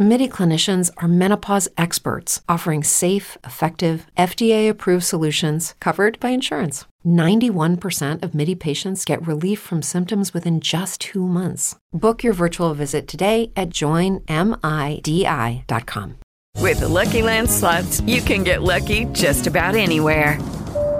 MIDI clinicians are menopause experts offering safe, effective, FDA approved solutions covered by insurance. 91% of MIDI patients get relief from symptoms within just two months. Book your virtual visit today at joinmidi.com. With the Lucky Land slots, you can get lucky just about anywhere.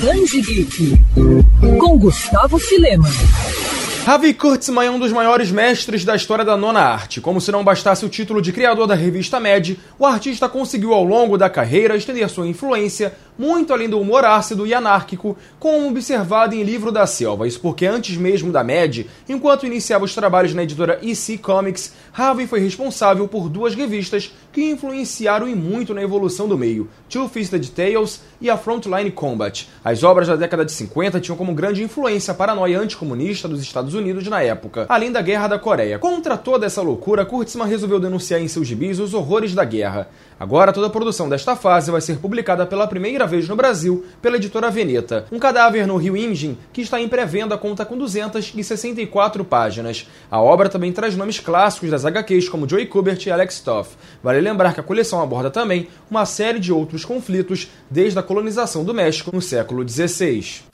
Band Geek com Gustavo Filema. Harvey Kurtzman é um dos maiores mestres da história da nona arte. Como se não bastasse o título de criador da revista Mad, o artista conseguiu ao longo da carreira estender sua influência muito além do humor ácido e anárquico, como observado em Livro da Selva. Isso porque antes mesmo da Mad, enquanto iniciava os trabalhos na editora EC Comics, Harvey foi responsável por duas revistas que influenciaram e muito na evolução do meio, Two-Fisted Tales e a Frontline Combat. As obras da década de 50 tinham como grande influência a paranoia anticomunista dos Estados Unidos na época, além da Guerra da Coreia. Contra toda essa loucura, Kurtzman resolveu denunciar em seus gibis os horrores da guerra. Agora, toda a produção desta fase vai ser publicada pela primeira vez no Brasil pela editora Veneta. Um cadáver no Rio Imaging, que está em pré-venda, conta com 264 páginas. A obra também traz nomes clássicos das HQs como Joey Kubert e Alex Toth. Vale lembrar que a coleção aborda também uma série de outros conflitos desde a colonização do México no século XVI.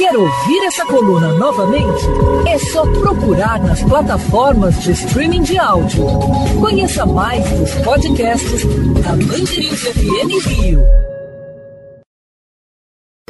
Quer ouvir essa coluna novamente? É só procurar nas plataformas de streaming de áudio. Conheça mais dos podcasts da Mandirinhos FM Rio.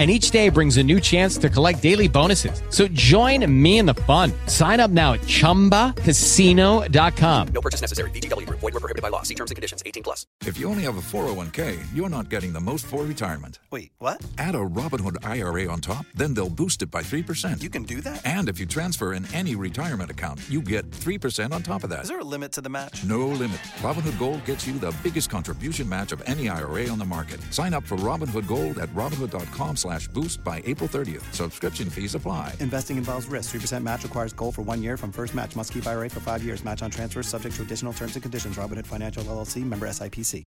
and each day brings a new chance to collect daily bonuses. So join me in the fun. Sign up now at ChumbaCasino.com. No purchase necessary. VGW. Void were prohibited by law. See terms and conditions. 18 plus. If you only have a 401k, you're not getting the most for retirement. Wait, what? Add a Robinhood IRA on top, then they'll boost it by 3%. You can do that? And if you transfer in any retirement account, you get 3% on top of that. Is there a limit to the match? No limit. Robinhood Gold gets you the biggest contribution match of any IRA on the market. Sign up for Robinhood Gold at Robinhood.com slash boost by April 30th. Subscription fees apply. Investing involves risk. 3% match requires gold for one year from first match. Must keep IRA for five years. Match on transfers subject to additional terms and conditions. Robinhood Financial LLC member SIPC.